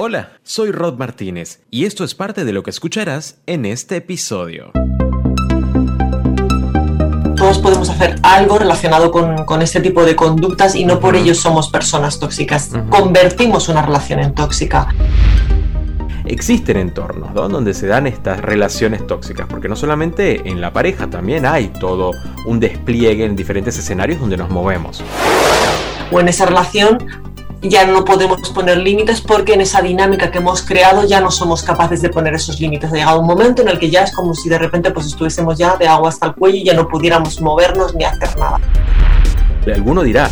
Hola, soy Rod Martínez y esto es parte de lo que escucharás en este episodio. Todos podemos hacer algo relacionado con, este tipo de conductas y no por ello somos personas tóxicas. Convertimos una relación en tóxica existen entornos donde se dan estas relaciones tóxicas, porque no solamente en la pareja, también hay todo un despliegue en diferentes escenarios donde nos movemos. O en esa relación ya no podemos poner límites porque en esa dinámica que hemos creado ya no somos capaces de poner esos límites. Ha llegado un momento en el que ya es como si de repente pues estuviésemos ya de agua hasta el cuello y ya no pudiéramos movernos ni hacer nada. Alguno dirá,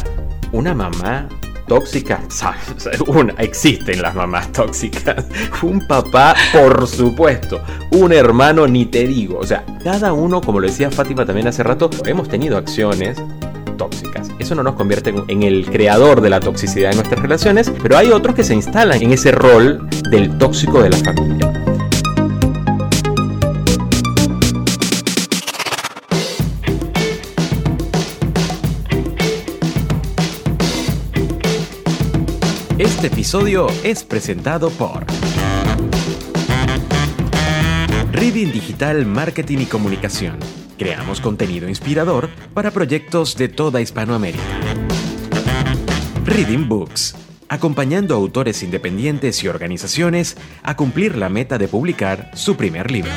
una mamá tóxica, una, existen las mamás tóxicas, un papá, por supuesto, un hermano, ni te digo, o sea, cada uno, como lo decía Fátima también hace rato, hemos tenido acciones tóxicas. Eso no nos convierte en el creador de la toxicidad en nuestras relaciones, pero hay otros que se instalan en ese rol del tóxico de la familia. Este episodio es presentado por Reading Digital Marketing y Comunicación Creamos contenido inspirador para proyectos de toda Hispanoamérica. Reading Books, acompañando a autores independientes y organizaciones a cumplir la meta de publicar su primer libro.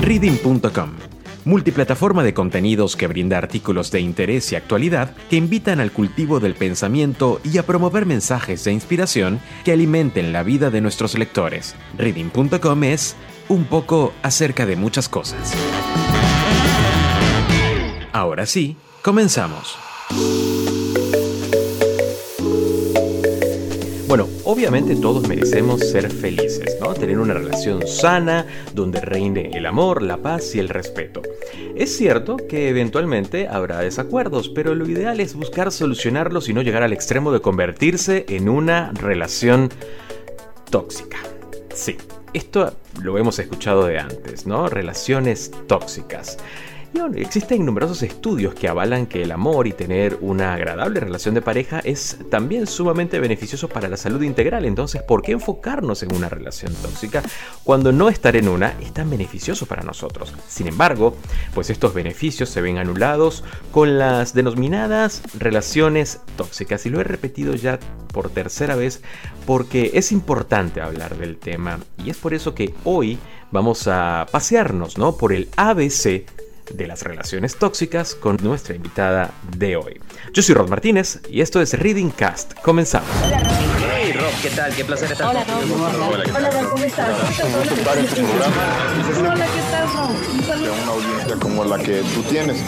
Reading.com, multiplataforma de contenidos que brinda artículos de interés y actualidad que invitan al cultivo del pensamiento y a promover mensajes de inspiración que alimenten la vida de nuestros lectores. Reading.com es un poco acerca de muchas cosas. Ahora sí, comenzamos. Bueno, obviamente todos merecemos ser felices, ¿no? Tener una relación sana, donde reine el amor, la paz y el respeto. Es cierto que eventualmente habrá desacuerdos, pero lo ideal es buscar solucionarlos y no llegar al extremo de convertirse en una relación tóxica. Sí, esto lo hemos escuchado de antes, ¿no? Relaciones tóxicas. Existen numerosos estudios que avalan que el amor y tener una agradable relación de pareja es también sumamente beneficioso para la salud integral. Entonces, ¿por qué enfocarnos en una relación tóxica cuando no estar en una es tan beneficioso para nosotros? Sin embargo, pues estos beneficios se ven anulados con las denominadas relaciones tóxicas. Y lo he repetido ya por tercera vez porque es importante hablar del tema. Y es por eso que hoy vamos a pasearnos ¿no? por el ABC de las relaciones tóxicas con nuestra invitada de hoy. Yo soy Rod Martínez y esto es Reading Cast. Comenzamos. Hey Rob, ¿qué tal? Qué placer estar Hola, Rob. Hola, Hola, ¿cómo estás? Hola, ¿qué tal, Rob? Una audiencia como la que tú tienes.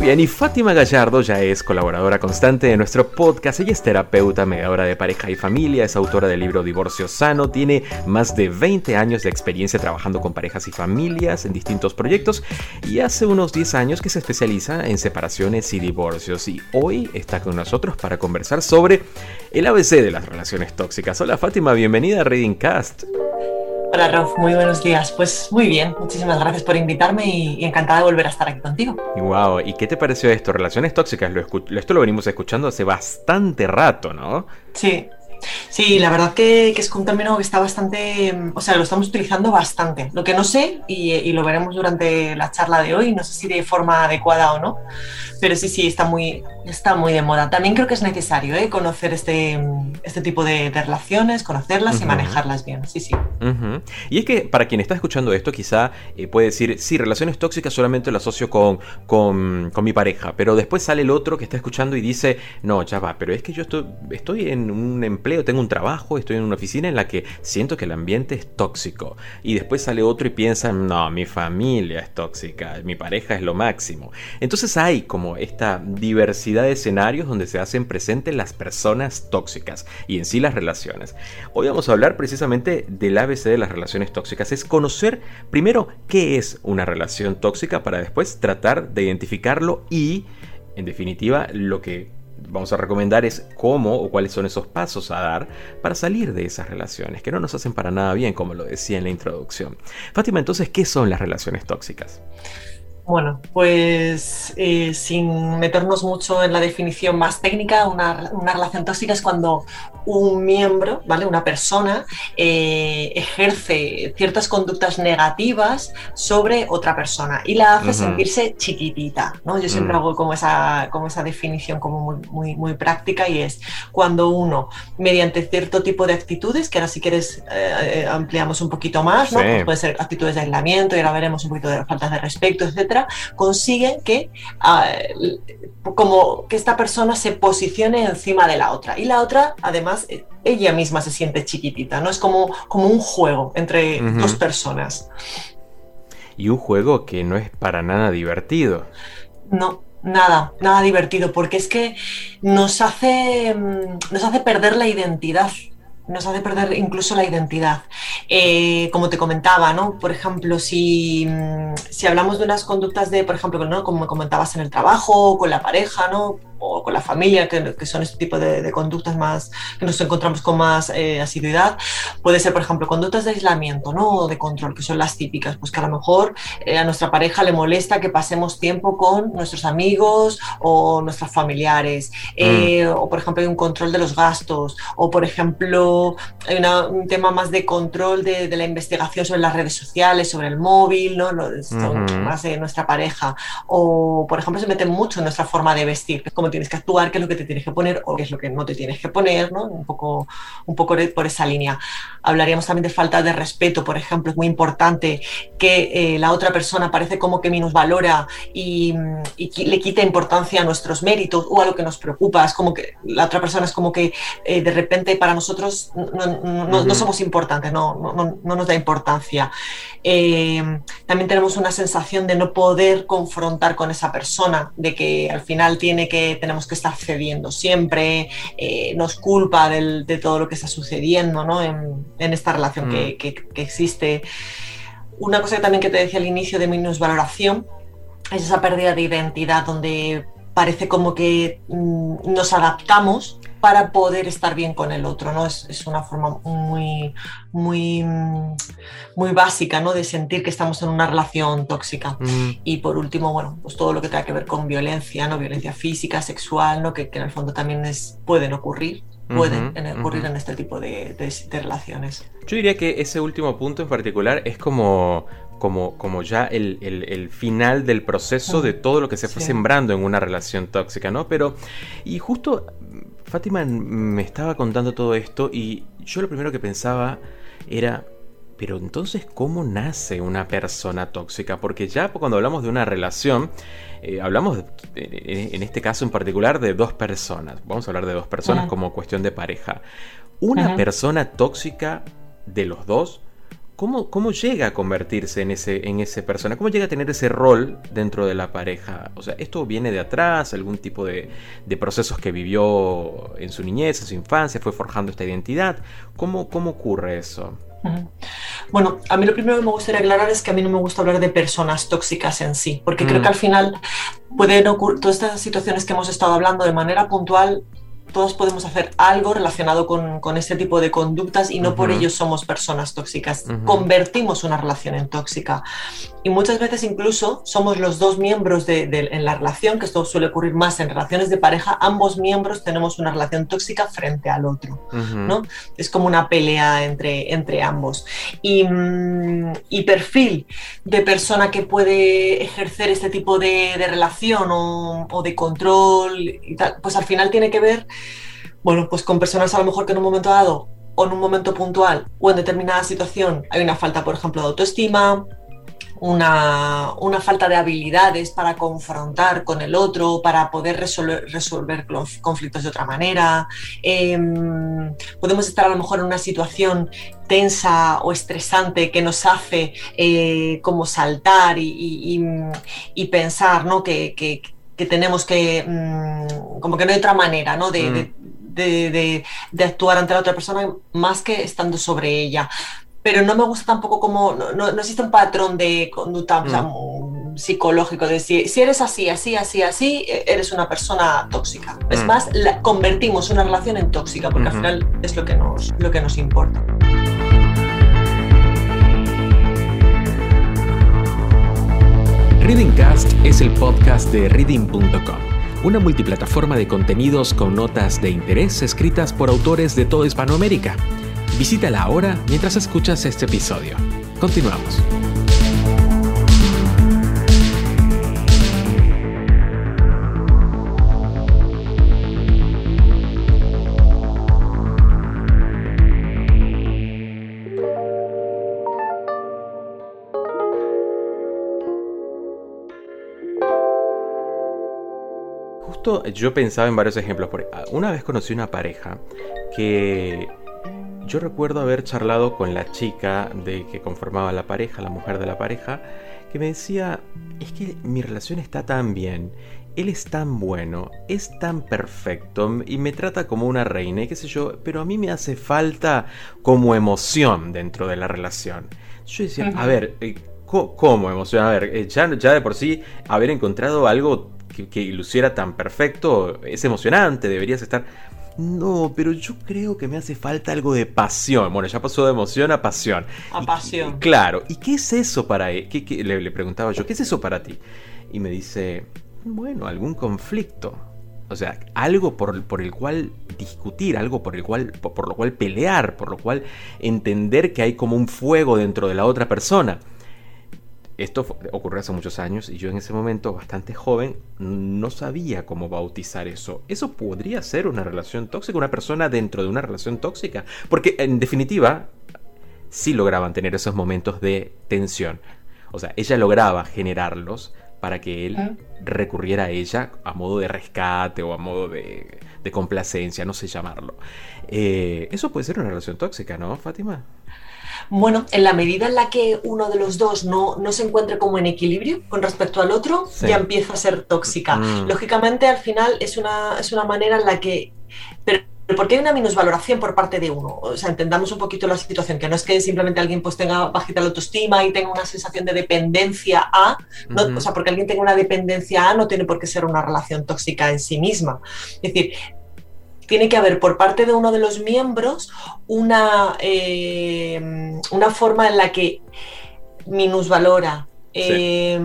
Bien, y Fátima Gallardo ya es colaboradora constante de nuestro podcast. Ella es terapeuta, mediadora de pareja y familia, es autora del libro Divorcio Sano, tiene más de 20 años de experiencia trabajando con parejas y familias en distintos proyectos y hace unos 10 años que se especializa en separaciones y divorcios. Y hoy está con nosotros para conversar sobre el ABC de las relaciones tóxicas. Hola Fátima, bienvenida a Reading Cast. Hola Rolf, muy buenos días. Pues muy bien, muchísimas gracias por invitarme y, encantada de volver a estar aquí contigo. Wow, ¿y qué te pareció esto? Relaciones tóxicas, lo esto lo venimos escuchando hace bastante rato, ¿no? Sí, Sí, la verdad que, es un término que está bastante, o sea, lo estamos utilizando bastante. Lo que no sé, y, lo veremos durante la charla de hoy, no sé si de forma adecuada o no, pero sí, sí, está muy, está muy de moda. También creo que es necesario ¿eh? conocer este, este tipo de, relaciones, conocerlas y manejarlas bien. Sí, sí. Y es que para quien está escuchando esto, quizá eh, puede decir, sí, relaciones tóxicas solamente lo asocio con, con, mi pareja, pero después sale el otro que está escuchando y dice, no, ya va, pero es que yo estoy, estoy en un empleo, tengo un trabajo, estoy en una oficina en la que siento que el ambiente es tóxico. Y después sale otro y piensa, no, mi familia es tóxica, mi pareja es lo máximo. Entonces hay como esta diversidad de escenarios donde se hacen presentes las personas tóxicas y en sí las relaciones. Hoy vamos a hablar precisamente del ABC de las relaciones tóxicas. Es conocer primero qué es una relación tóxica para después tratar de identificarlo y, en definitiva, lo que vamos a recomendar es cómo o cuáles son esos pasos a dar para salir de esas relaciones que no nos hacen para nada bien, como lo decía en la introducción. Fátima, entonces, ¿qué son las relaciones tóxicas? Bueno, pues eh, sin meternos mucho en la definición más técnica, una, relación tóxica es cuando un miembro, ¿vale? Una persona eh, ejerce ciertas conductas negativas sobre otra persona y la hace sentirse chiquitita, ¿no? Yo siempre mm. hago como esa, como esa definición como muy, muy, muy, práctica y es cuando uno, mediante cierto tipo de actitudes, que ahora si quieres eh, ampliamos un poquito más, ¿no? Pues puede ser actitudes de aislamiento y ahora veremos un poquito de faltas de respeto, etcétera consiguen que, ah, como que esta persona se posicione encima de la otra. Y la otra, además, ella misma se siente chiquitita, ¿no? Es como, como un juego entre dos personas. Y un juego que no es para nada divertido. No, nada, nada divertido, porque es que nos hace, mm, nos hace perder la identidad nos hace perder incluso la identidad. Eh, como te comentaba, ¿no? Por ejemplo, si, mm, si, hablamos de unas conductas de, por ejemplo, ¿no? como me comentabas en el trabajo, con la pareja, ¿no? O con la familia, que, que son este tipo de, conductas más que nos encontramos con más eh, asiduidad, puede ser, por ejemplo, conductas de aislamiento ¿no? o de control, que son las típicas, pues que a lo mejor eh, a nuestra pareja le molesta que pasemos tiempo con nuestros amigos o nuestros familiares, eh, mm. o por ejemplo hay un control de los gastos, o por ejemplo hay un tema más de control de, de, la investigación sobre las redes sociales, sobre el móvil, ¿no? Lo, más de nuestra pareja, o por ejemplo se mete mucho en nuestra forma de vestir, como tienes que actuar, qué es lo que te tienes que poner o qué es lo que no te tienes que poner, ¿no? Un poco, un poco por esa línea. Hablaríamos también de falta de respeto, por ejemplo, es muy importante que eh, la otra persona parece como que minusvalora y, y le quita importancia a nuestros méritos o a lo que nos preocupa. Es como que la otra persona es como que eh, de repente para nosotros no, somos importantes, no, no, nos da importancia. Eh, también tenemos una sensación de no poder confrontar con esa persona, de que al final tiene que tenemos que estar cediendo siempre, eh, nos culpa de todo lo que está sucediendo ¿no? en, esta relación que, mm. existe. Una cosa también que te decía al inicio de minusvaloración es esa pérdida de identidad donde parece como que mm, nos adaptamos para poder estar bien con el otro, ¿no? Es, una forma muy, muy, muy básica, ¿no? De sentir que estamos en una relación tóxica. Mm. Y por último, bueno, pues todo lo que tenga que ver con violencia, ¿no? Violencia física, sexual, ¿no? Que, en el fondo también es, pueden ocurrir pueden ocurrir en este tipo de, relaciones. Yo diría que ese último punto en particular es como, como, como ya el, final del proceso de todo lo que se fue sembrando en una relación tóxica, ¿no? Pero, y justo Fátima me estaba contando todo esto y yo lo primero que pensaba era, pero entonces, ¿cómo nace una persona tóxica? Porque ya cuando hablamos de una relación, eh, hablamos en este caso en particular de dos personas. Vamos a hablar de dos personas como cuestión de pareja. Una persona tóxica de los dos ¿Cómo, ¿Cómo, llega a convertirse en ese, en ese persona? ¿Cómo llega a tener ese rol dentro de la pareja? O sea, ¿esto viene de atrás? ¿Algún tipo de, de procesos que vivió en su niñez, en su infancia? ¿Fue forjando esta identidad? ¿Cómo, cómo ocurre eso? Bueno, a mí lo primero que me gustaría aclarar es que a mí no me gusta hablar de personas tóxicas en sí, porque creo mm. que al final pueden ocurrir todas estas situaciones que hemos estado hablando de manera puntual todos podemos hacer algo relacionado con, con este tipo de conductas y no por ello somos personas tóxicas. Convertimos una relación en tóxica. Y muchas veces incluso somos los dos miembros de, en la relación, que esto suele ocurrir más en relaciones de pareja, ambos miembros tenemos una relación tóxica frente al otro. ¿no? Es como una pelea entre, entre ambos. Y, mm, y, perfil de persona que puede ejercer este tipo de, de relación o, o de control, y tal, pues al final tiene que ver bueno, pues con personas a lo mejor que en un momento dado o en un momento puntual o en determinada situación hay una falta, por ejemplo, de autoestima, una, falta de habilidades para confrontar con el otro, para poder resolver, conflictos de otra manera. Em, podemos estar a lo mejor en una situación tensa o estresante que nos hace eh, como saltar y, pensar ¿no? que, tenemos que, mm, como que no hay otra manera ¿no? de, mm de, actuar ante la otra persona más que estando sobre ella. Pero no me gusta tampoco como, no, existe un patrón de conducta mm. psicológico, de decir, si eres así, así, así, así, e, eres una persona tóxica. Es mm. más, convertimos una relación en tóxica, porque al final es lo que nos, lo que nos importa. Readingcast es el podcast de reading.com, una multiplataforma de contenidos con notas de interés escritas por autores de toda Hispanoamérica. Visítala ahora mientras escuchas este episodio. Continuamos. Justo yo pensaba en varios ejemplos. Porque una vez conocí una pareja que yo recuerdo haber charlado con la chica de que conformaba la pareja, la mujer de la pareja, que me decía, es que mi relación está tan bien, él es tan bueno, es tan perfecto y me trata como una reina y qué sé yo, pero a mí me hace falta como emoción dentro de la relación. Yo decía, a ver, eh, ¿cómo emoción? A ver, eh, ya, ya de por sí haber encontrado algo que, que luciera tan perfecto es emocionante, deberías estar... No, pero yo creo que me hace falta algo de pasión. Bueno, ya pasó de emoción a pasión. A pasión. claro. ¿Y qué es eso para él? ¿Qué, le, le, preguntaba yo, ¿qué es eso para ti? Y me dice, bueno, algún conflicto. O sea, algo por, por el cual discutir, algo por el cual, por, por lo cual pelear, por lo cual entender que hay como un fuego dentro de la otra persona. Esto ocurrió hace muchos años y yo en ese momento, bastante joven, no sabía cómo bautizar eso. ¿Eso podría ser una relación tóxica? ¿Una persona dentro de una relación tóxica? Porque en definitiva, sí lograban tener esos momentos de tensión. O sea, ella lograba generarlos para que él recurriera a ella a modo de rescate o a modo de, de complacencia, no sé llamarlo. Eh, eso puede ser una relación tóxica, ¿no, Fátima? Bueno, en la medida en la que uno de los dos no, no se encuentre como en equilibrio con respecto al otro, sí. ya empieza a ser tóxica. Mm. Lógicamente, al final es una, es una manera en la que... Pero, porque hay una minusvaloración por parte de uno. O sea, entendamos un poquito la situación, que no es que simplemente alguien pues tenga bajita la autoestima y tenga una sensación de dependencia a, no, uh -huh. o sea, porque alguien tenga una dependencia a no tiene por qué ser una relación tóxica en sí misma. Es decir, tiene que haber por parte de uno de los miembros una, eh, una forma en la que minusvalora, sí. eh,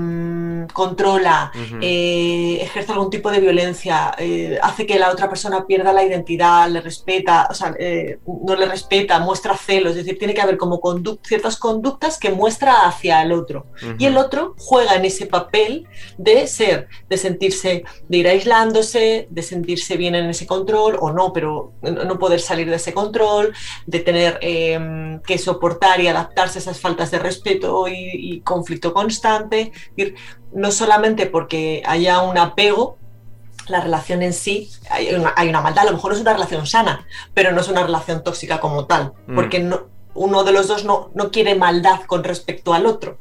controla, uh -huh. eh, ejerce algún tipo de violencia, eh, hace que la otra persona pierda la identidad, le respeta, o sea, eh, no le respeta, muestra celos, es decir, tiene que haber como conduct ciertas conductas que muestra hacia el otro. Uh -huh. Y el otro juega en ese papel de ser, de sentirse, de ir aislándose, de sentirse bien en ese control o no, pero no poder salir de ese control, de tener eh, que soportar y adaptarse a esas faltas de respeto y, y conflicto constante constante, no solamente porque haya un apego, la relación en sí, hay una, hay una, maldad, a lo mejor es una relación sana, pero no es una relación tóxica como tal, mm. porque no, uno de los dos no, no, quiere maldad con respecto al otro.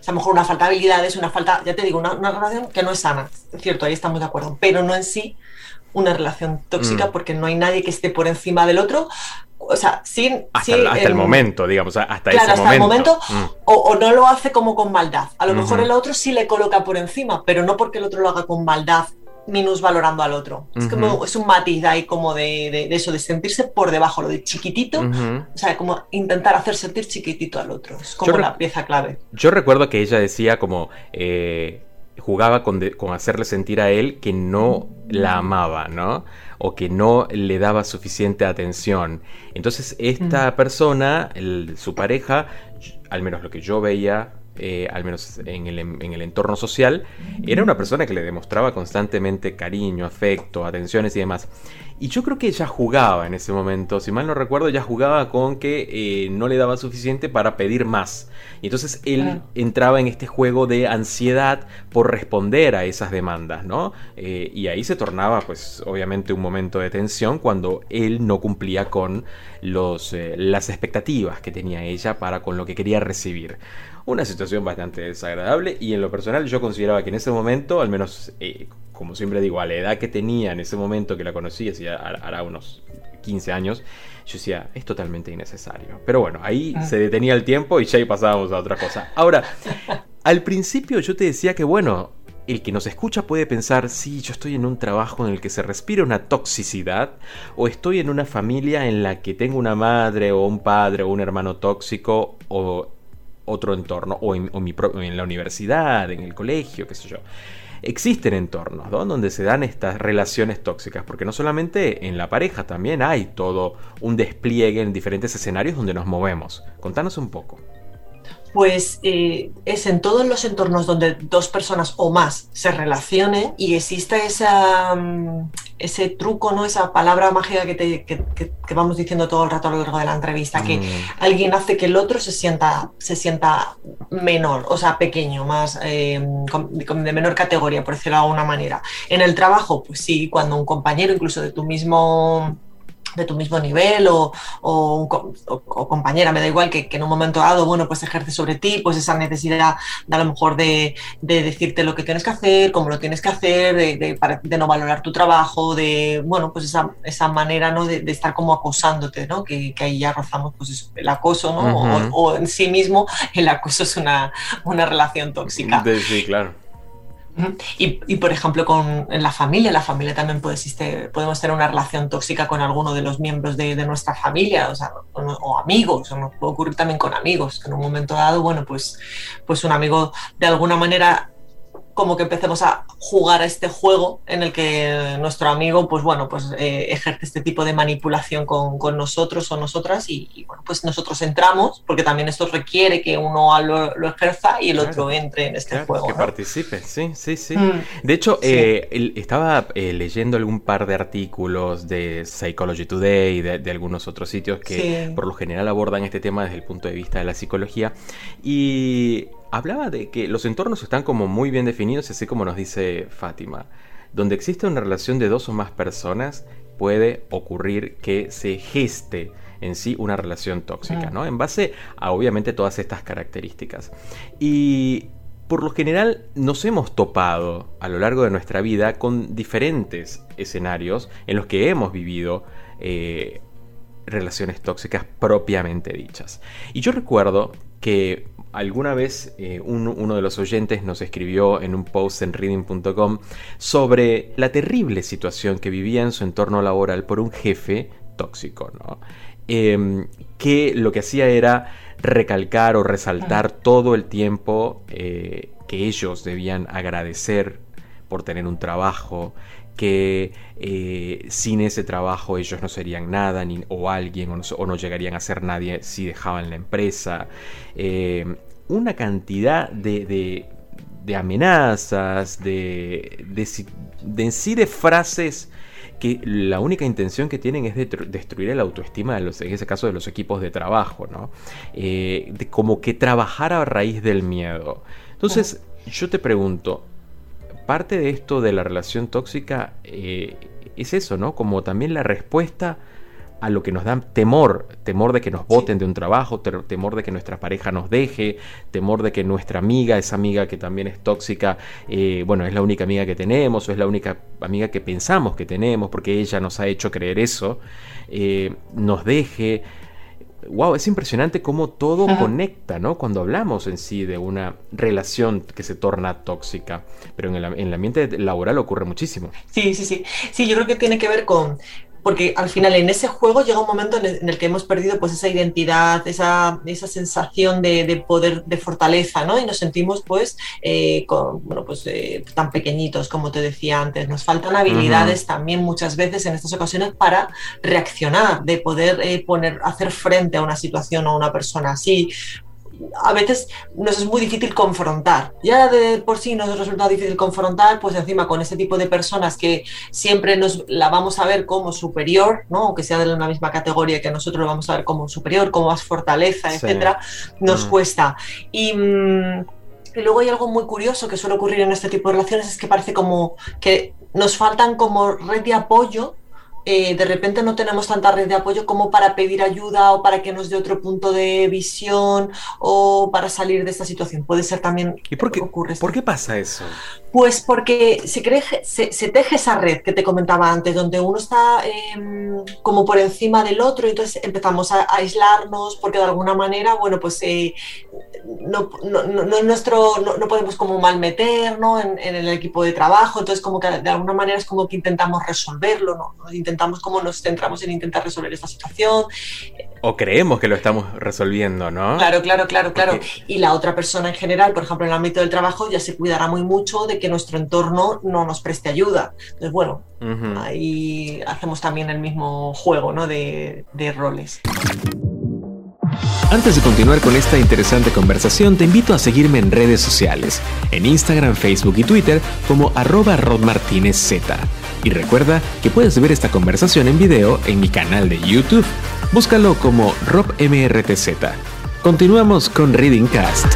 O sea, a lo mejor una falta de habilidades, una falta, ya te digo, una, una relación que no es sana, es cierto, ahí estamos de acuerdo, pero no en sí una relación tóxica mm. porque no hay nadie que esté por encima del otro, o sea, sin... Hasta, sin, hasta el, el, momento, digamos, hasta claro, ese hasta momento. el momento, mm. o, o, no lo hace como con maldad. A lo uh -huh. mejor el otro sí le coloca por encima, pero no porque el otro lo haga con maldad, minusvalorando al otro. Uh -huh. Es como, es un matiz ahí como de, de, de, eso, de sentirse por debajo, lo de chiquitito, uh -huh. o sea, como intentar hacer sentir chiquitito al otro. Es como la pieza clave. Yo recuerdo que ella decía como... Eh jugaba con, de, con, hacerle sentir a él que no la amaba, ¿no? O que no le daba suficiente atención. Entonces esta mm. persona, el, su pareja, al menos lo que yo veía, eh, al menos en el, en el, entorno social, era una persona que le demostraba constantemente cariño, afecto, atenciones y demás. Y yo creo que ella jugaba en ese momento, si mal no recuerdo, ella jugaba con que eh, no le daba suficiente para pedir más. Y entonces él ah. entraba en este juego de ansiedad por responder a esas demandas, ¿no? Eh, y ahí se tornaba, pues, obviamente un momento de tensión cuando él no cumplía con los, eh, las expectativas que tenía ella para con lo que quería recibir. Una situación bastante desagradable y en lo personal yo consideraba que en ese momento, al menos eh, como siempre digo, a la edad que tenía en ese momento que la conocí, hacía hará unos 15 años, yo decía, es totalmente innecesario. Pero bueno, ahí ah. se detenía el tiempo y ya ahí pasábamos a otra cosa. Ahora, al principio yo te decía que bueno, el que nos escucha puede pensar, sí, yo estoy en un trabajo en el que se respira una toxicidad, o estoy en una familia en la que tengo una madre o un padre o un hermano tóxico, o otro entorno, o en, en la universidad, en el colegio, qué sé yo. Existen entornos donde se dan estas relaciones tóxicas, porque no solamente en la pareja, también hay todo un despliegue en diferentes escenarios donde nos movemos. Contanos un poco pues eh, es en todos los entornos donde dos personas o más se relacionen y existe esa, mm, ese truco, ¿no? esa palabra mágica que, te, vamos diciendo todo el rato a lo largo de la entrevista, que mm. alguien hace que el otro se sienta, se sienta menor, o sea, pequeño, más eh, de menor categoría, por decirlo de alguna manera. En el trabajo, pues sí, cuando un compañero, incluso de tu mismo de tu mismo nivel o, o, compañera, me da igual que, en un momento dado, bueno, pues ejerce sobre ti, pues esa necesidad de a lo mejor de, decirte lo que tienes que hacer, cómo lo tienes que hacer, de, de, no valorar tu trabajo, de, bueno, pues esa, esa manera, ¿no? De, estar como acosándote, ¿no? Que, ahí ya rozamos, pues el acoso, ¿no? o, en sí mismo el acoso es una, una relación tóxica. Sí, claro. Y, por ejemplo, con en la familia, la familia también puede existir, podemos tener una relación tóxica con alguno de los miembros de, nuestra familia, o, o, amigos, o nos puede ocurrir también con amigos, que en un momento dado, bueno, pues, pues un amigo de alguna manera como que empecemos a jugar a este juego en el que nuestro amigo, pues bueno, pues eh, ejerce este tipo de manipulación con, nosotros o nosotras y, bueno, pues nosotros entramos, porque también esto requiere que uno lo, ejerza y el otro entre en este juego. Que participe, sí, sí, sí. Mm. de hecho, eh, estaba eh, leyendo algún par de artículos de Psychology Today y de, algunos otros sitios que por lo general abordan este tema desde el punto de vista de la psicología y hablaba de que los entornos están como muy bien definidos, así como nos dice Fátima. Donde existe una relación de dos o más personas, puede ocurrir que se geste en sí una relación tóxica, ¿no? En base a obviamente todas estas características. Y por lo general nos hemos topado a lo largo de nuestra vida con diferentes escenarios en los que hemos vivido eh, relaciones tóxicas propiamente dichas. Y yo recuerdo que alguna vez eh, uno de los oyentes nos escribió en un post en reading.com sobre la terrible situación que vivía en su entorno laboral por un jefe tóxico, ¿no? Em, que lo que hacía era recalcar o resaltar todo el tiempo eh, que ellos debían agradecer por tener un trabajo, que eh, sin ese trabajo ellos no serían nada ni, o alguien o no, llegarían a ser nadie si dejaban la empresa. Eh, una cantidad de, de, amenazas, de, de, en sí de frases que la única intención que tienen es de destruir el autoestima, de los, en ese caso de los equipos de trabajo, ¿no? Eh, de como que trabajar a raíz del miedo. Entonces, yo te pregunto, parte de esto de la relación tóxica eh, es eso, ¿no? Como también la respuesta a lo que nos da temor, temor de que nos voten de un trabajo, temor de que nuestra pareja nos deje, temor de que nuestra amiga, esa amiga que también es tóxica, eh, bueno, es la única amiga que tenemos o es la única amiga que pensamos que tenemos porque ella nos ha hecho creer eso, eh, nos deje wow, es impresionante cómo todo conecta, ¿no? Cuando hablamos en sí de una relación que se torna tóxica, pero en el, en el ambiente laboral ocurre muchísimo. Sí, sí, sí. Sí, yo creo que tiene que ver con porque al final en ese juego llega un momento en el, que hemos perdido pues esa identidad, esa, esa sensación de, poder, de fortaleza, ¿no? Y nos sentimos pues, eh, bueno, pues eh, tan pequeñitos como te decía antes. Nos faltan habilidades también muchas veces en estas ocasiones para reaccionar, de poder eh, poner, hacer frente a una situación o a una persona así a veces nos es muy difícil confrontar. Ya de por sí nos resulta difícil confrontar, pues encima con ese tipo de personas que siempre nos la vamos a ver como superior, ¿no? aunque sea de la misma categoría que nosotros lo vamos a ver como superior, como más fortaleza, etcétera, nos mm. cuesta. Y, mm, y luego hay algo muy curioso que suele ocurrir en este tipo de relaciones, es que parece como que nos faltan como red de apoyo eh, de repente no tenemos tanta red de apoyo como para pedir ayuda o para que nos dé otro punto de visión o para salir de esta situación. Puede ser también ¿Y por qué, ocurre. ¿Por qué pasa eso? Pues porque se, cree, se, teje esa red que te comentaba antes, donde uno está em, como por encima del otro y entonces empezamos a, aislarnos porque de alguna manera, bueno, pues eh, no, no, no, nuestro, no, podemos como malmeter en, en, el equipo de trabajo, entonces como que de alguna manera es como que intentamos resolverlo, ¿no? intentamos como nos centramos en intentar resolver esta situación. O creemos que lo estamos resolviendo, ¿no? Claro, claro, claro, claro. Y la otra persona en general, por ejemplo, en el ámbito del trabajo, ya se cuidará muy mucho de que nuestro entorno no nos preste ayuda. Entonces, bueno, ahí hacemos también el mismo juego, ¿no? De, de roles. Antes de continuar con esta interesante conversación, te invito a seguirme en redes sociales, en Instagram, Facebook y Twitter como arroba rodmartinezz. Y recuerda que puedes ver esta conversación en video en mi canal de YouTube. Búscalo como RobMRTZ. Continuamos con Reading Cast.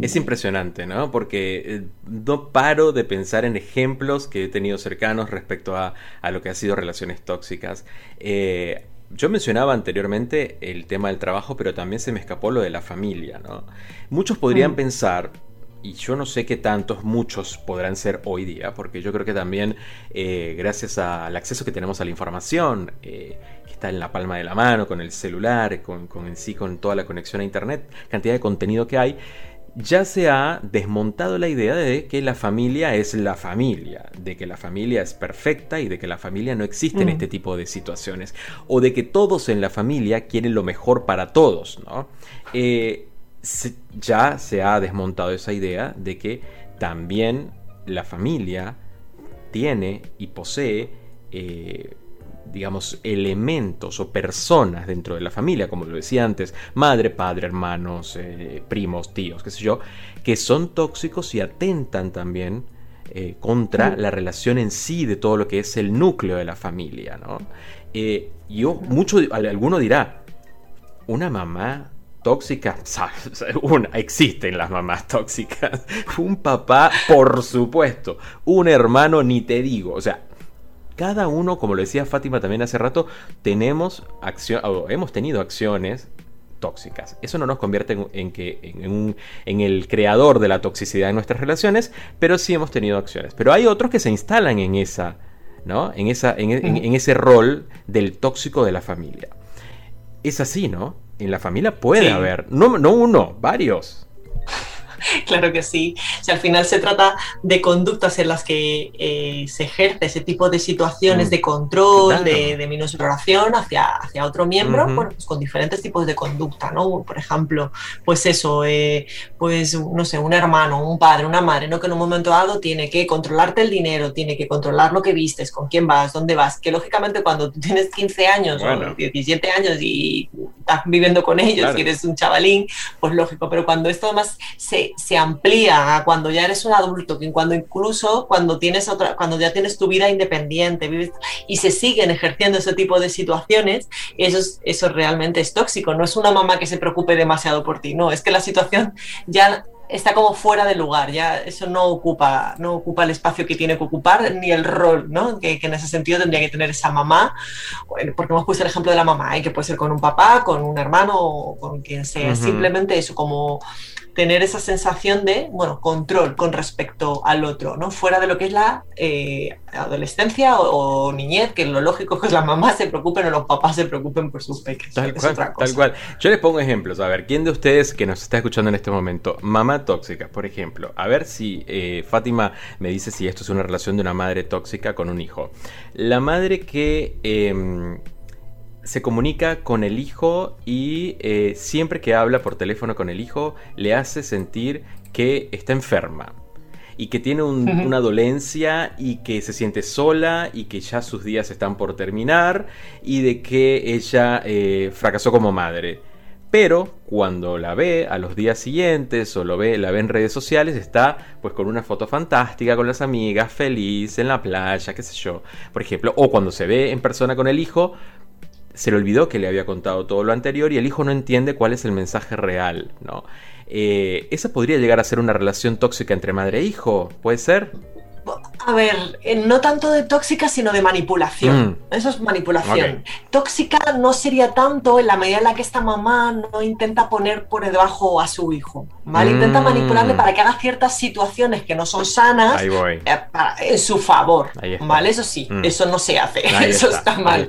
Es impresionante, ¿no? Porque eh, no paro de pensar en ejemplos que he tenido cercanos respecto a, lo que han sido relaciones tóxicas. Eh, yo mencionaba anteriormente el tema del trabajo, pero también se me escapó lo de la familia, ¿no? Muchos podrían mm. pensar, y yo no sé qué tantos, muchos podrán ser hoy día, porque yo creo que también eh, gracias al acceso que tenemos a la información, eh, que está en la palma de la mano, con el celular, con, en sí, con toda la conexión a Internet, cantidad de contenido que hay, ya se ha desmontado la idea de que la familia es la familia, de que la familia es perfecta y de que la familia no existe en mm. este tipo de situaciones, o de que todos en la familia quieren lo mejor para todos, ¿no? Eh, ya se ha desmontado esa idea de que también la familia tiene y posee, eh, digamos, elementos o personas dentro de la familia, como lo decía antes, madre, padre, hermanos, eh, primos, tíos, qué sé yo, que son tóxicos y atentan también eh, contra la relación en sí de todo lo que es el núcleo de la familia, ¿no? yo, mucho, alguno dirá, una mamá tóxica, una, existen las mamás tóxicas. Un papá, por supuesto. Un hermano, ni te digo. O sea, cada uno, como lo decía Fátima también hace rato, tenemos acción, hemos tenido acciones tóxicas. Eso no nos convierte en, que en, en, el creador de la toxicidad en nuestras relaciones, pero sí hemos tenido acciones. Pero hay otros que se instalan en esa, ¿no? En esa, en ese rol del tóxico de la familia. Es así, ¿no? En la familia puede haber, no, no uno, varios. claro que sí. Si al final se trata de conductas en las que eh, se ejerce ese tipo de situaciones mm. de control, de, de minusvaloración hacia, hacia otro miembro, pues con diferentes tipos de conducta, ¿no? Por ejemplo, pues eso, eh, pues no sé, un hermano, un padre, una madre, ¿no? Que en un momento dado tiene que controlarte el dinero, tiene que controlar lo que vistes, con quién vas, dónde vas, que lógicamente cuando tú tienes 15 años o 17 años y estás viviendo con ellos y eres un chavalín, pues lógico, pero cuando esto además se, se, amplía a cuando ya eres un adulto, que cuando incluso cuando tienes otra, cuando ya tienes tu vida independiente vives, y se siguen ejerciendo ese tipo de situaciones, eso, eso realmente es tóxico. No es una mamá que se preocupe demasiado por ti, no, es que la situación ya está como fuera de lugar, ya eso no ocupa, no ocupa el espacio que tiene que ocupar ni el rol, ¿no? Que, en ese sentido tendría que tener esa mamá, porque hemos puesto el ejemplo de la mamá, ¿eh? que puede ser con un papá, con un hermano o con quien sea, simplemente eso como tener esa sensación de, bueno, control con respecto al otro, ¿no? Fuera de lo que es la eh, adolescencia o, niñez, que lo lógico es que las mamás se preocupen o los papás se preocupen por sus peques. Tal, cual, tal cual. Yo les pongo ejemplos. A ver, ¿quién de ustedes que nos está escuchando en este momento, mamá tóxica, por ejemplo? A ver si eh, Fátima me dice si esto es una relación de una madre tóxica con un hijo. La madre que... Em, se comunica con el hijo y eh, siempre que habla por teléfono con el hijo le hace sentir que está enferma y que tiene una dolencia y que se siente sola y que ya sus días están por terminar y de que ella eh, fracasó como madre. Pero cuando la ve a los días siguientes o lo ve, la ve en redes sociales, está pues con una foto fantástica con las amigas, feliz en la playa, qué sé yo, por ejemplo. O cuando se ve en persona con el hijo, se le olvidó que le había contado todo lo anterior y el hijo no entiende cuál es el mensaje real, ¿no? Eh, esa podría llegar a ser una relación tóxica entre madre e hijo, ¿puede ser? A ver, eh, no tanto de tóxica, sino de manipulación. Mm. Eso es manipulación. Tóxica no sería tanto en la medida en la que esta mamá no intenta poner por debajo a su hijo. ¿vale? Intenta mm. manipularle para que haga ciertas situaciones que no son sanas eh, en su favor. ¿Vale? Eso sí, mm. eso no se hace. eso está, mal.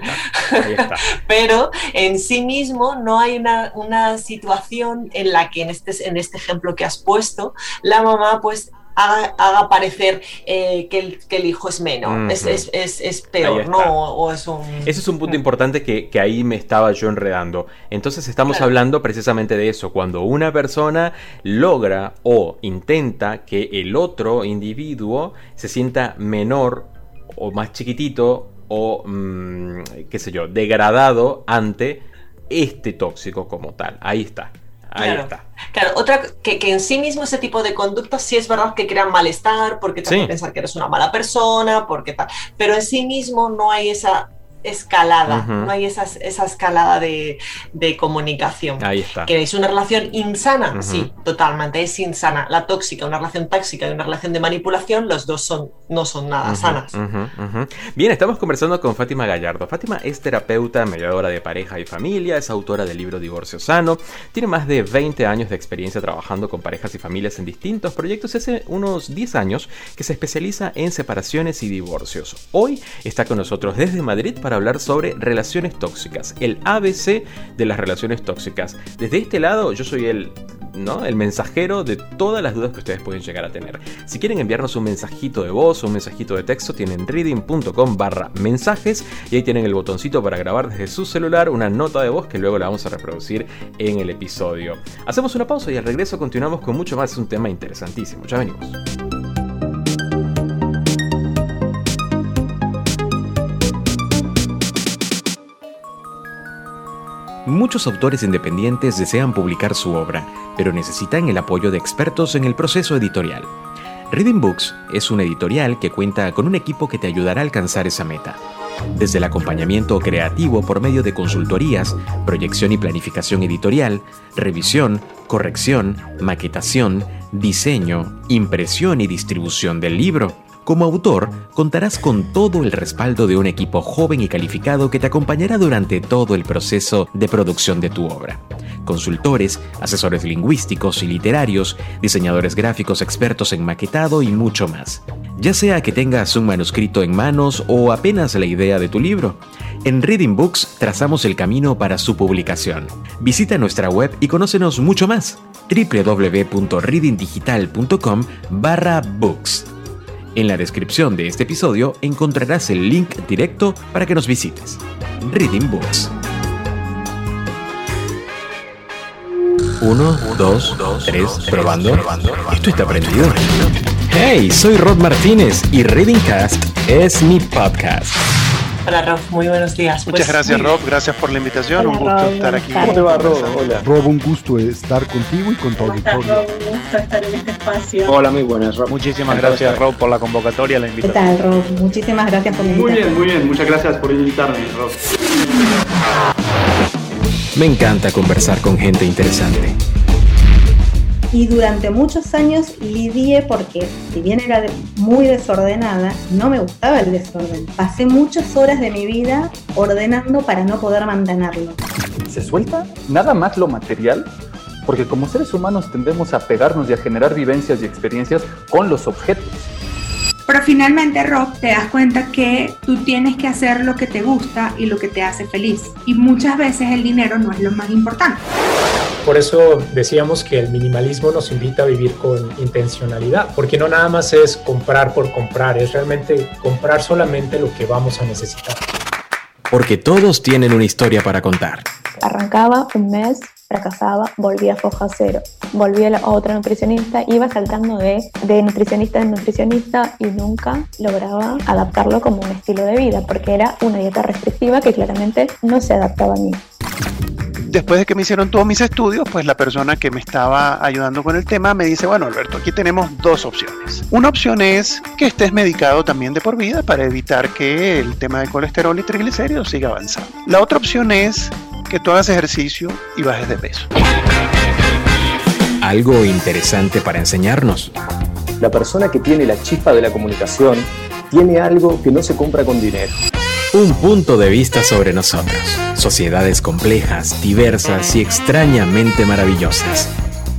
Pero en sí mismo no hay una, una situación en la que en este, en este ejemplo que has puesto, la mamá pues haga, parecer eh, que, el, que, el, hijo es menos, es, es, es, peor, ¿no? O, es un... Ese es un punto importante que, que, ahí me estaba yo enredando. Entonces estamos hablando precisamente de eso, cuando una persona logra o intenta que el otro individuo se sienta menor o más chiquitito o, mm, qué sé yo, degradado ante este tóxico como tal. Ahí está. Ahí está. Claro, otra que, que, en sí mismo ese tipo de conductas sí es verdad que crean malestar, porque te hacen pensar que eres una mala persona, porque tal. Pero en sí mismo no hay esa escalada, no hay esa, esa escalada de, comunicación. Ahí está. ¿Que es una relación insana? Sí, totalmente, es insana. La tóxica, una relación tóxica y una relación de manipulación, los dos son, no son nada sanas. Bien, estamos conversando con Fátima Gallardo. Fátima es terapeuta, mediadora de pareja y familia, es autora del libro Divorcio Sano, tiene más de 20 años de experiencia trabajando con parejas y familias en distintos proyectos, hace unos 10 años que se especializa en separaciones y divorcios. Hoy está con nosotros desde Madrid para hablar sobre relaciones tóxicas, el ABC de las relaciones tóxicas. Desde este lado yo soy el ¿no? El mensajero de todas las dudas que ustedes pueden llegar a tener. Si quieren enviarnos un mensajito de voz o un mensajito de texto, tienen reading.com barra mensajes y ahí tienen el botoncito para grabar desde su celular una nota de voz que luego la vamos a reproducir en el episodio. Hacemos una pausa y al regreso continuamos con mucho más. Es un tema interesantísimo. Ya venimos. Muchos autores independientes desean publicar su obra, pero necesitan el apoyo de expertos en el proceso editorial. Reading Books es un editorial que cuenta con un equipo que te ayudará a alcanzar esa meta. Desde el acompañamiento creativo por medio de consultorías, proyección y planificación editorial, revisión, corrección, maquetación, diseño, impresión y distribución del libro como autor, contarás con todo el respaldo de un equipo joven y calificado que te acompañará durante todo el proceso de producción de tu obra. Consultores, asesores lingüísticos y literarios, diseñadores gráficos expertos en maquetado y mucho más. Ya sea que tengas un manuscrito en manos o apenas la idea de tu libro, en Reading Books trazamos el camino para su publicación. Visita nuestra web y conócenos mucho más www.readingdigital.com barra books. En la descripción de este episodio encontrarás el link directo para que nos visites. Reading Books. Uno, dos, tres, probando. Esto está prendido. Hey, soy Rod Martínez y Reading Cast es mi podcast. Hola Rob, muy buenos días. Muchas pues, gracias Rob, gracias por la invitación, un gusto estar aquí. ¿Cómo te va Rob? Hola. Rob, un gusto estar contigo y con todo el Rob, un gusto estar en este espacio. Hola, muy buenas Rob. Muchísimas gracias Rob por la convocatoria, la invitación. ¿Qué tal Rob? Muchísimas gracias por la invitación. Muy bien, muy bien, muchas gracias por invitarme Rob. Me encanta conversar con gente interesante y durante muchos años lidié porque, si bien era muy desordenada, no me gustaba el desorden. Pasé muchas horas de mi vida ordenando para no poder mantenerlo. ¿Se suelta nada más lo material? Porque como seres humanos tendemos a pegarnos y a generar vivencias y experiencias con los objetos. Pero finalmente, Rob, te das cuenta que tú tienes que hacer lo que te gusta y lo que te hace feliz. Y muchas veces el dinero no es lo más importante. Por eso decíamos que el minimalismo nos invita a vivir con intencionalidad, porque no nada más es comprar por comprar, es realmente comprar solamente lo que vamos a necesitar. Porque todos tienen una historia para contar. Arrancaba un mes fracasaba, volvía a foja cero, volvía a otra nutricionista, iba saltando de, de nutricionista en nutricionista y nunca lograba adaptarlo como un estilo de vida, porque era una dieta restrictiva que claramente no se adaptaba a mí después de que me hicieron todos mis estudios, pues la persona que me estaba ayudando con el tema me dice, bueno Alberto, aquí tenemos dos opciones. Una opción es que estés medicado también de por vida para evitar que el tema de colesterol y triglicéridos siga avanzando. La otra opción es que tú hagas ejercicio y bajes de peso. Algo interesante para enseñarnos. La persona que tiene la chispa de la comunicación tiene algo que no se compra con dinero. Un punto de vista sobre nosotros. Sociedades complejas, diversas y extrañamente maravillosas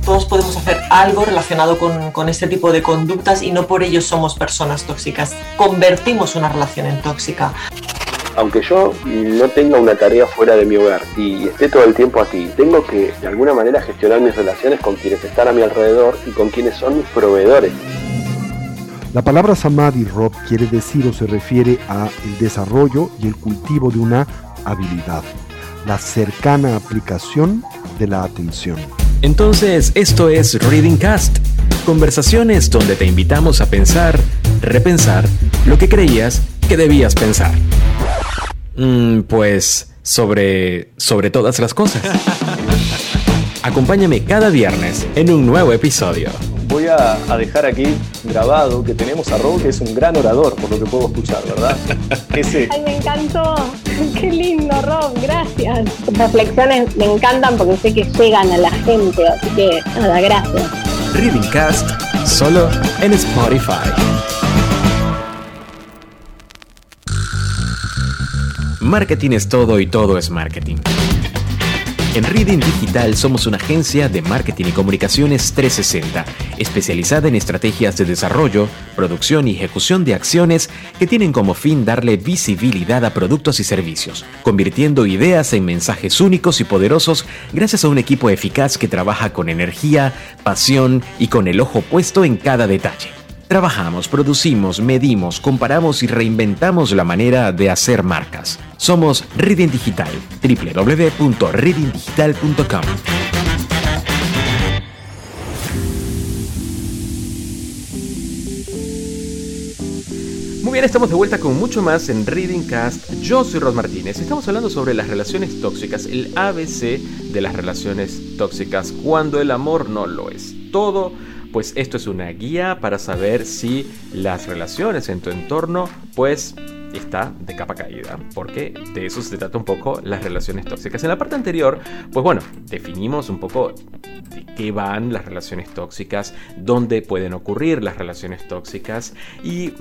todos podemos hacer algo relacionado con, con, este tipo de conductas y no por ello somos personas tóxicas. Convertimos una relación en tóxica aunque yo no tenga una tarea fuera de mi hogar y esté todo el tiempo aquí, tengo que de alguna manera gestionar mis relaciones con quienes están a mi alrededor y con quienes son mis proveedores. La palabra samadhi, Rob, quiere decir o se refiere a el desarrollo y el cultivo de una habilidad, la cercana aplicación de la atención. Entonces, esto es Reading Cast, conversaciones donde te invitamos a pensar, repensar lo que creías que debías pensar. Mm, pues sobre sobre todas las cosas. Acompáñame cada viernes en un nuevo episodio. Voy a, dejar aquí grabado que tenemos a Rob, que es un gran orador, por lo que puedo escuchar, ¿verdad? Ese... Ay, me encantó. Qué lindo, Rob, gracias. Tus reflexiones me encantan porque sé que llegan a la gente, así que nada, gracias. Reading Cast, solo en Spotify. Marketing es todo y todo es marketing. En Reading Digital somos una agencia de marketing y comunicaciones 360, especializada en estrategias de desarrollo, producción y ejecución de acciones que tienen como fin darle visibilidad a productos y servicios, convirtiendo ideas en mensajes únicos y poderosos gracias a un equipo eficaz que trabaja con energía, pasión y con el ojo puesto en cada detalle. Trabajamos, producimos, medimos, comparamos y reinventamos la manera de hacer marcas. Somos Reading Digital, www.readingdigital.com. Muy bien, estamos de vuelta con mucho más en Reading Cast. Yo soy Ros Martínez. Estamos hablando sobre las relaciones tóxicas, el ABC de las relaciones tóxicas, cuando el amor no lo es todo pues esto es una guía para saber si las relaciones en tu entorno pues está de capa caída, porque de eso se trata un poco las relaciones tóxicas. En la parte anterior, pues bueno, definimos un poco de qué van las relaciones tóxicas, dónde pueden ocurrir las relaciones tóxicas y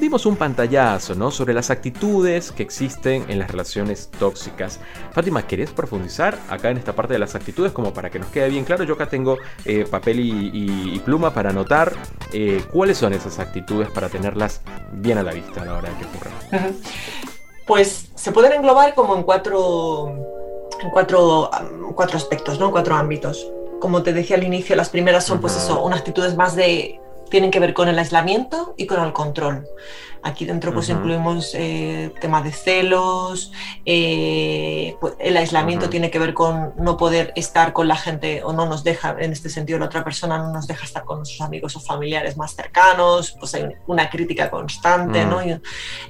dimos un pantallazo, ¿no? Sobre las actitudes que existen en las relaciones tóxicas. Fátima, ¿querés profundizar acá en esta parte de las actitudes como para que nos quede bien claro? Yo acá tengo eh, papel y, pluma para anotar eh, cuáles son esas actitudes para tenerlas bien a la vista a la hora de que ocurran. Pues se pueden englobar como en cuatro, en cuatro, cuatro aspectos, ¿no? Cuatro ámbitos. Como te decía al inicio, las primeras son, pues eso, unas actitudes más de tienen que ver con el aislamiento y con el control. Aquí dentro pues incluimos eh, tema de celos, eh, pues, el aislamiento tiene que ver con no poder estar con la gente o no nos deja, en este sentido la otra persona no nos deja estar con nuestros amigos o familiares más cercanos, pues hay una crítica constante, ¿no?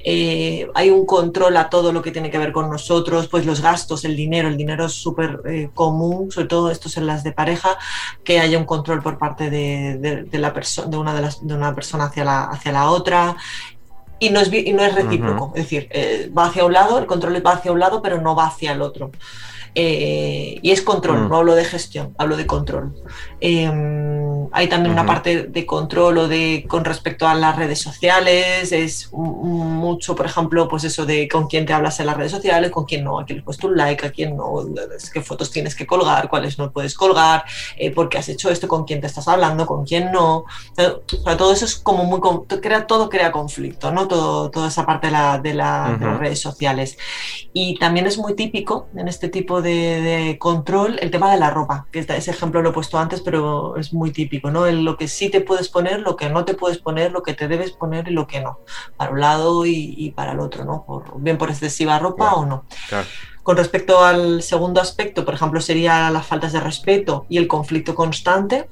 Eh, hay un control a todo lo que tiene que ver con nosotros, pues los gastos, el dinero, el dinero es súper común, sobre todo esto en las de pareja, que haya un control por parte de, la persona, de una de, las, de una persona hacia la, hacia la otra y no es, y no es recíproco. Es decir, eh, va hacia un lado, el control va hacia un lado, pero no va hacia el otro. Eh, y es control, mm. no hablo de gestión, hablo de control. Em, hay también una parte de control o de con respecto a las redes sociales, es mucho, por ejemplo, pues eso de con quién te hablas en las redes sociales, con quién no, a quién le has puesto un like, a quién no, qué fotos tienes que colgar, cuáles no puedes colgar, eh, por qué has hecho esto, con quién te estás hablando, con quién no. todo eso es como muy, crea, todo crea conflicto, ¿no? Todo, toda esa parte de, la, de, las redes sociales. Y también es muy típico en este tipo de, control el tema de la ropa, que ese ejemplo lo he puesto antes, pero es muy típico, ¿no? lo que sí te puedes poner, lo que no te puedes poner, lo que te debes poner y lo que no, para un lado y, para el otro, ¿no? Por, bien por excesiva ropa o no. Con respecto al segundo aspecto, por ejemplo, sería las faltas de respeto y el conflicto constante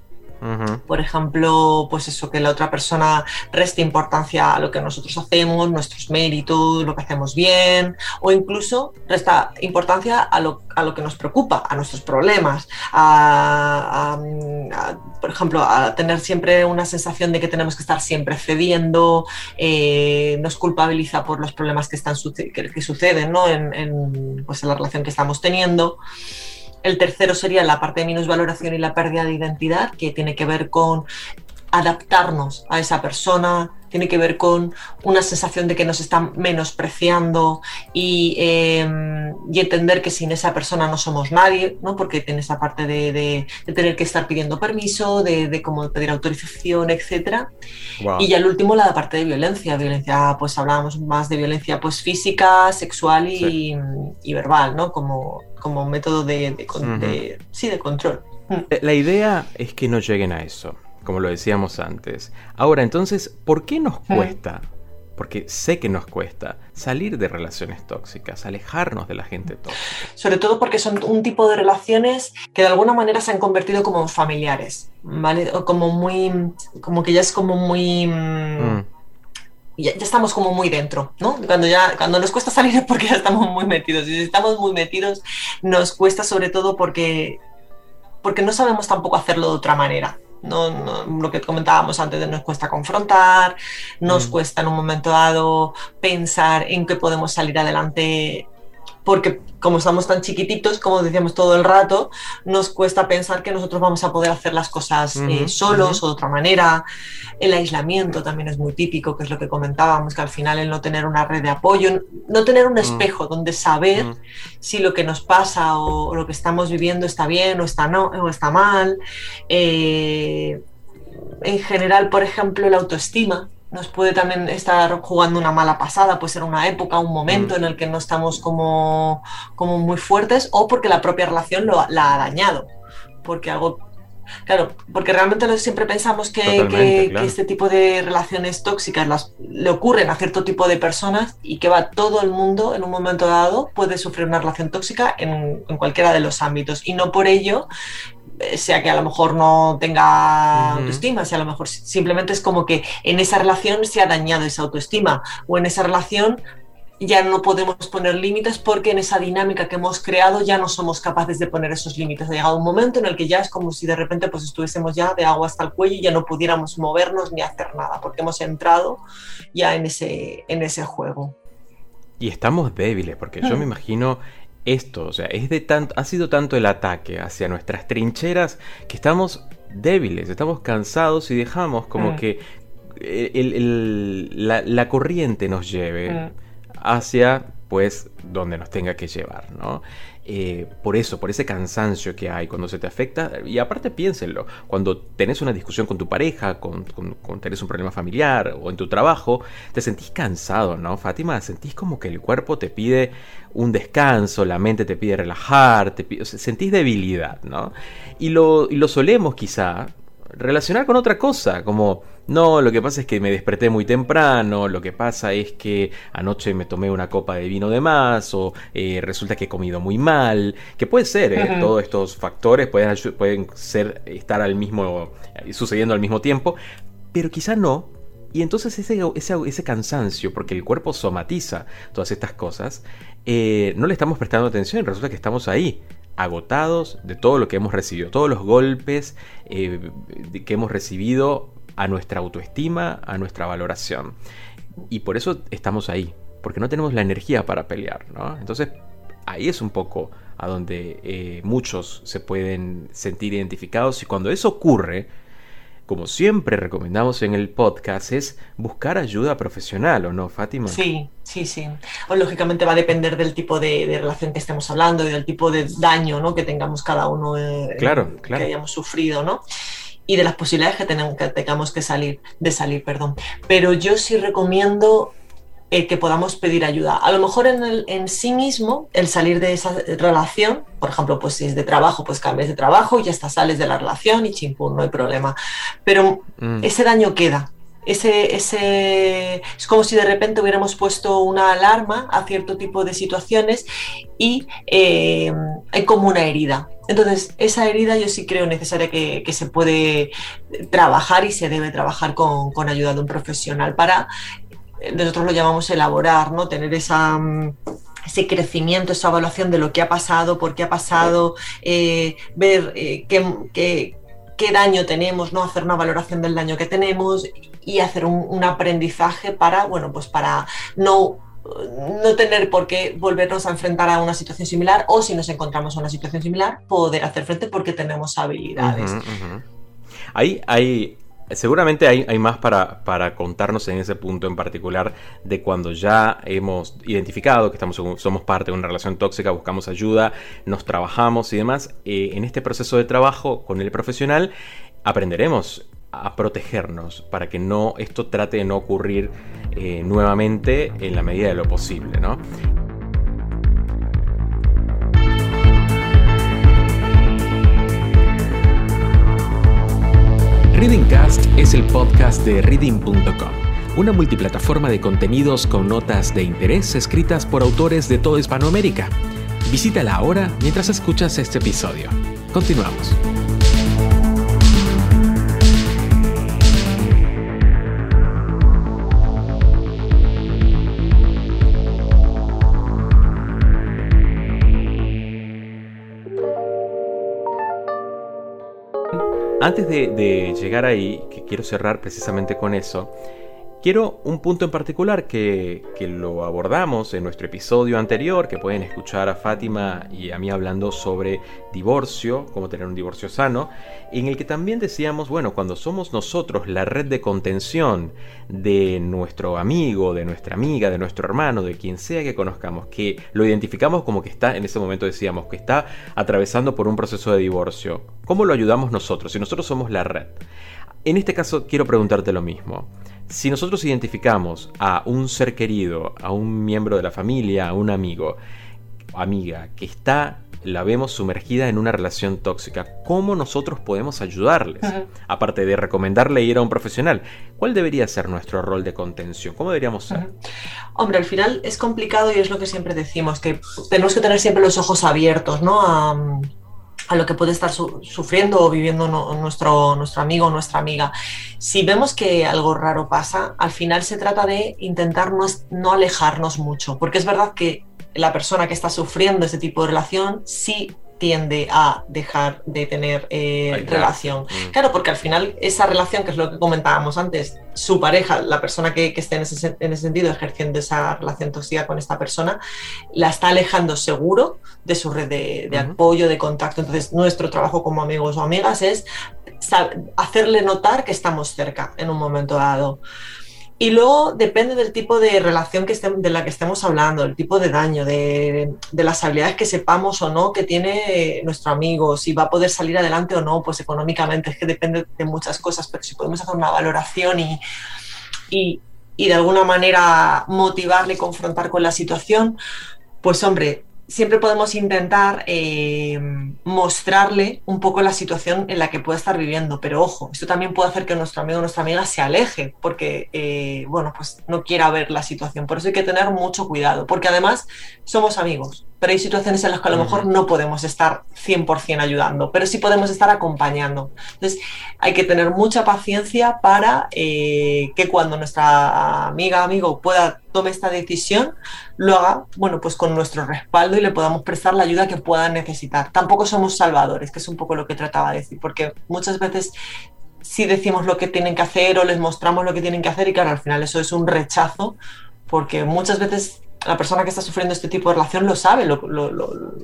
por ejemplo, pues eso, que la otra persona reste importancia a lo que nosotros hacemos, nuestros méritos, lo que hacemos bien, o incluso resta importancia a lo, que nos preocupa, a nuestros problemas, por ejemplo, a tener siempre una sensación de que tenemos que estar siempre cediendo, eh, nos culpabiliza por los problemas que, están, que, suceden en, pues en la relación que estamos teniendo. El tercero sería la parte de minusvaloración y la pérdida de identidad, que tiene que ver con adaptarnos a esa persona, tiene que ver con una sensación de que nos están menospreciando y, em, entender que sin esa persona no somos nadie, ¿no? porque tiene esa parte de, tener que estar pidiendo permiso, de, cómo pedir autorización, etc. Y ya el último, la parte de violencia. Violencia, pues hablábamos más de violencia pues, física, sexual y, verbal, ¿no? como, como método de, sí, de control. La idea es que no lleguen a eso como lo decíamos antes. Ahora, entonces, ¿por qué nos cuesta? Porque sé que nos cuesta salir de relaciones tóxicas, alejarnos de la gente tóxica. Sobre todo porque son un tipo de relaciones que de alguna manera se han convertido como familiares, ¿vale? O como muy, como que ya es como muy... Mm. Ya, ya, estamos como muy dentro, ¿no? Cuando ya cuando nos cuesta salir es porque ya estamos muy metidos. Y si estamos muy metidos, nos cuesta sobre todo porque, porque no sabemos tampoco hacerlo de otra manera. No, lo que comentábamos antes, nos cuesta confrontar, nos mm. cuesta en un momento dado pensar en qué podemos salir adelante porque como estamos tan chiquititos, como decíamos todo el rato, nos cuesta pensar que nosotros vamos a poder hacer las cosas eh, solos o de otra manera. El aislamiento también es muy típico, que es lo que comentábamos, que al final el no tener una red de apoyo, no tener un mm. espejo donde saber mm. si lo que nos pasa o, lo que estamos viviendo está bien o está, no, o está mal. Eh, en general, por ejemplo, la autoestima, nos puede también estar jugando una mala pasada, puede ser una época, un momento mm. en el que no estamos como, como muy fuertes o porque la propia relación lo, la ha dañado. Porque algo Claro, porque realmente siempre pensamos que, este tipo de relaciones tóxicas las, le ocurren a cierto tipo de personas y que va todo el mundo en un momento dado puede sufrir una relación tóxica en, en cualquiera de los ámbitos y no por ello sea que a lo mejor no tenga autoestima, sea a lo mejor simplemente es como que en esa relación se ha dañado esa autoestima o en esa relación ya no podemos poner límites porque en esa dinámica que hemos creado ya no somos capaces de poner esos límites. Ha llegado un momento en el que ya es como si de repente pues estuviésemos ya de agua hasta el cuello y ya no pudiéramos movernos ni hacer nada porque hemos entrado ya en ese, en ese juego. Y estamos débiles porque yo me mm. imagino esto, o sea, es de tanto, ha sido tanto el ataque hacia nuestras trincheras que estamos débiles, estamos cansados y dejamos como mm. que la, corriente nos lleve mm. hacia pues donde nos tenga que llevar, ¿no? Eh, por eso, por ese cansancio que hay cuando se te afecta. Y aparte piénsenlo, cuando tenés una discusión con tu pareja, con, tenés un problema familiar o en tu trabajo, te sentís cansado, ¿no, Fátima? Sentís como que el cuerpo te pide un descanso, la mente te pide relajar, te sentís debilidad, ¿no? Y lo, y lo solemos quizá relacionar con otra cosa, como no, lo que pasa es que me desperté muy temprano, lo que pasa es que anoche me tomé una copa de vino de más, o eh, resulta que he comido muy mal, que puede ser, ¿eh? todos estos factores pueden, pueden ser, estar al mismo, eh, sucediendo al mismo tiempo, pero quizá no, y entonces ese, ese, cansancio, porque el cuerpo somatiza todas estas cosas, no le estamos prestando atención y resulta que estamos ahí, agotados de todo lo que hemos recibido, todos los golpes que hemos recibido a nuestra autoestima, a nuestra valoración. Y por eso estamos ahí, porque no tenemos la energía para pelear, ¿no? Entonces, ahí es un poco a donde eh, muchos se pueden sentir identificados y cuando eso ocurre, como siempre recomendamos en el podcast, es buscar ayuda profesional, ¿o no, Fátima? Sí, sí, sí. O, lógicamente va a depender del tipo de, relación que estemos hablando y del tipo de daño ¿no? que tengamos cada uno eh, claro, claro. que hayamos sufrido, ¿no? y de las posibilidades que, tenemos, que tengamos que salir, de salir. Perdón. Pero yo sí recomiendo eh, que podamos pedir ayuda. A lo mejor en, el, en sí mismo, el salir de esa relación, por ejemplo, pues si es de trabajo, pues cambies de trabajo y ya está, sales de la relación y chimpún, no hay problema. Pero mm. ese daño queda. Ese, ese, es como si de repente hubiéramos puesto una alarma a cierto tipo de situaciones y eh, hay como una herida. Entonces, esa herida yo sí creo necesaria que, se puede trabajar y se debe trabajar con, ayuda de un profesional para, nosotros lo llamamos elaborar, ¿no? Tener esa mm, ese crecimiento, esa evaluación de lo que ha pasado, por qué ha pasado, eh, ver qué, qué, daño tenemos, ¿no? Hacer una valoración del daño que tenemos y hacer un, aprendizaje para, bueno, pues para no no tener por qué volvernos a enfrentar a una situación similar o si nos encontramos en una situación similar, poder hacer frente porque tenemos habilidades. hay, seguramente hay, más para, para, contarnos en ese punto en particular de cuando ya hemos identificado que estamos, somos parte de una relación tóxica, buscamos ayuda, nos trabajamos y demás. Eh, en este proceso de trabajo con el profesional aprenderemos a protegernos para que no esto trate de no ocurrir eh, nuevamente en la medida de lo posible, ¿no? Readingcast es el podcast de reading.com, una multiplataforma de contenidos con notas de interés escritas por autores de toda Hispanoamérica. Visítala ahora mientras escuchas este episodio. Continuamos. Antes de, llegar ahí, que quiero cerrar precisamente con eso, Quiero un punto en particular que, lo abordamos en nuestro episodio anterior, que pueden escuchar a Fátima y a mí hablando sobre divorcio, cómo tener un divorcio sano, en el que también decíamos, bueno, cuando somos nosotros la red de contención de nuestro amigo, de nuestra amiga, de nuestro hermano, de quien sea que conozcamos, que lo identificamos como que está, en ese momento decíamos, que está atravesando por un proceso de divorcio, ¿cómo lo ayudamos nosotros? Si nosotros somos la red. En este caso quiero preguntarte lo mismo. Si nosotros identificamos a un ser querido, a un miembro de la familia, a un amigo, amiga, que está, la vemos sumergida en una relación tóxica, ¿cómo nosotros podemos ayudarles? Aparte de recomendarle ir a un profesional, ¿cuál debería ser nuestro rol de contención? ¿Cómo deberíamos ser? Hombre, al final es complicado y es lo que siempre decimos, que tenemos que tener siempre los ojos abiertos, ¿no? A, a lo que puede estar sufriendo o viviendo nuestro, nuestro amigo o nuestra amiga. Si vemos que algo raro pasa, al final se trata de intentar no, alejarnos mucho, porque es verdad que la persona que está sufriendo ese tipo de relación sí tiende a dejar de tener eh, relación. Mm. Claro, porque al final esa relación, que es lo que comentábamos antes, su pareja, la persona que, esté en ese, en ese, sentido ejerciendo esa relación tóxica con esta persona, la está alejando seguro de su red de, de apoyo, de contacto. Entonces, nuestro trabajo como amigos o amigas es hacerle notar que estamos cerca en un momento dado. Y luego depende del tipo de relación que de la que estemos hablando, el tipo de daño, de, las habilidades que sepamos o no que tiene nuestro amigo, si va a poder salir adelante o no, pues económicamente, es que depende de muchas cosas, pero si podemos hacer una valoración y, y, y de alguna manera motivarle y confrontar con la situación, pues hombre, siempre podemos intentar eh, mostrarle un poco la situación en la que puede estar viviendo, pero ojo, esto también puede hacer que nuestro amigo o nuestra amiga se aleje porque, eh, bueno, pues no quiera ver la situación. Por eso hay que tener mucho cuidado, porque además somos amigos pero hay situaciones en las que a lo mejor no podemos estar 100% ayudando, pero sí podemos estar acompañando. Entonces, hay que tener mucha paciencia para eh, que cuando nuestra amiga, amigo pueda tome esta decisión, lo haga, bueno, pues con nuestro respaldo y le podamos prestar la ayuda que pueda necesitar. Tampoco somos salvadores, que es un poco lo que trataba de decir, porque muchas veces sí decimos lo que tienen que hacer o les mostramos lo que tienen que hacer y claro, al final eso es un rechazo, porque muchas veces la persona que está sufriendo este tipo de relación lo sabe, lo,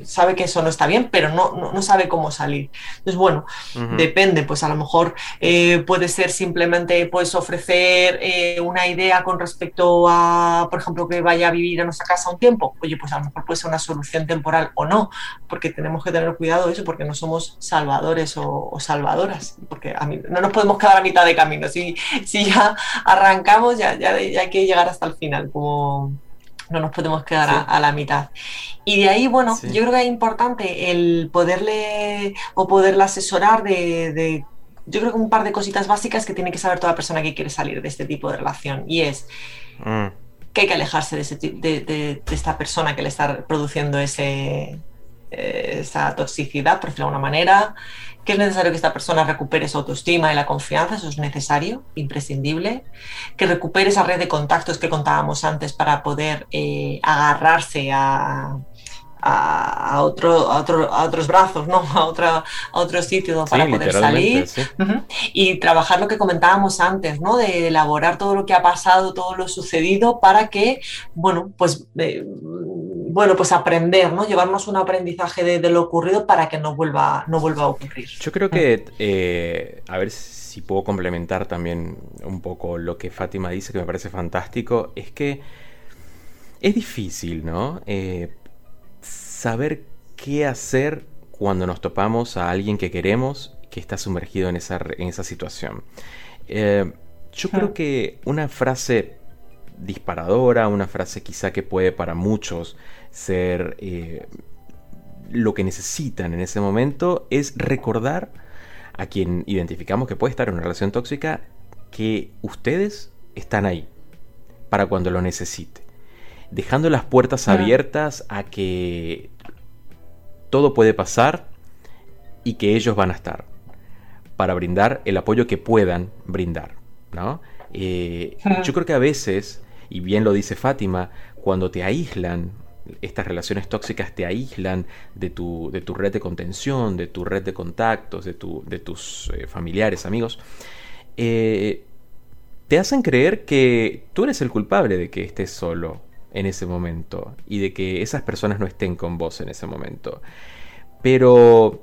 sabe que eso no está bien, pero no, no, sabe cómo salir. Entonces, bueno, depende, pues a lo mejor eh, puede ser simplemente pues ofrecer eh, una idea con respecto a, por ejemplo, que vaya a vivir a nuestra casa un tiempo. Oye, pues a lo mejor puede ser una solución temporal o no, porque tenemos que tener cuidado de eso, porque no somos salvadores o, salvadoras, porque a mí, no nos podemos quedar a mitad de camino. Si, si ya arrancamos, ya, ya, ya hay que llegar hasta el final, como no nos podemos quedar a, la mitad. Y de ahí, bueno, yo creo que es importante el poderle o poderle asesorar de, yo creo que un par de cositas básicas que tiene que saber toda persona que quiere salir de este tipo de relación. Y es mm. que hay que alejarse de, de, esta persona que le está produciendo ese, eh, esa toxicidad, por decirlo de alguna manera que es necesario que esta persona recupere su autoestima y la confianza, eso es necesario, imprescindible, que recupere esa red de contactos que contábamos antes para poder eh, agarrarse a, a, otro, a, otro, a otros brazos, ¿no? a, otra, a otro sitio para poder salir. y trabajar lo que comentábamos antes, ¿no? de elaborar todo lo que ha pasado, todo lo sucedido para que, bueno, pues... Eh, bueno, pues aprender, ¿no? Llevarnos un aprendizaje de, lo ocurrido para que no vuelva, no vuelva a ocurrir. Yo creo que, eh, a ver si puedo complementar también un poco lo que Fátima dice, que me parece fantástico, es que es difícil, ¿no? Eh, saber qué hacer cuando nos topamos a alguien que queremos que está sumergido en esa, en esa situación. Eh, yo creo que una frase disparadora, una frase quizá que puede para muchos ser eh, lo que necesitan en ese momento, es recordar a quien identificamos que puede estar en una relación tóxica, que ustedes están ahí para cuando lo necesite. Dejando las puertas abiertas a que todo puede pasar y que ellos van a estar para brindar el apoyo que puedan brindar. ¿no? Eh, yo creo que a veces, y bien lo dice Fátima, cuando te aíslan, estas relaciones tóxicas te aíslan de tu, de tu red de contención, de tu red de contactos, de, tu, de tus eh, familiares, amigos, eh, te hacen creer que tú eres el culpable de que estés solo en ese momento y de que esas personas no estén con vos en ese momento. Pero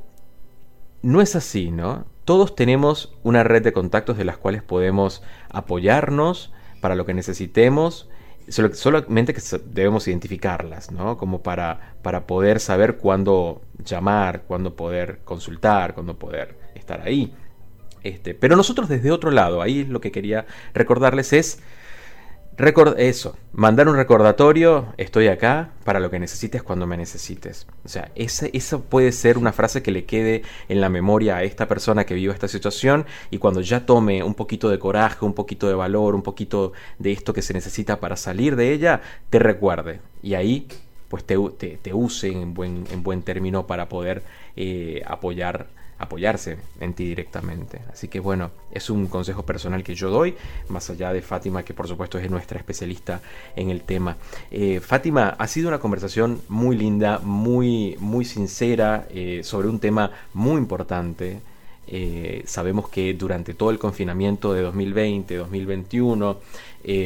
no es así, ¿no? Todos tenemos una red de contactos de las cuales podemos apoyarnos para lo que necesitemos solamente que debemos identificarlas, ¿no? Como para, para poder saber cuándo llamar, cuándo poder consultar, cuándo poder estar ahí. Este, pero nosotros desde otro lado, ahí lo que quería recordarles es eso, mandar un recordatorio, estoy acá para lo que necesites cuando me necesites. O sea, esa, puede ser una frase que le quede en la memoria a esta persona que vive esta situación y cuando ya tome un poquito de coraje, un poquito de valor, un poquito de esto que se necesita para salir de ella, te recuerde. Y ahí pues te, te, use en buen, en buen término para poder eh, apoyar apoyarse en ti directamente. Así que bueno, es un consejo personal que yo doy, más allá de Fátima, que por supuesto es nuestra especialista en el tema. Eh, Fátima, ha sido una conversación muy linda, muy, muy sincera, eh, sobre un tema muy importante. Eh, sabemos que durante todo el confinamiento de 2020, 2021,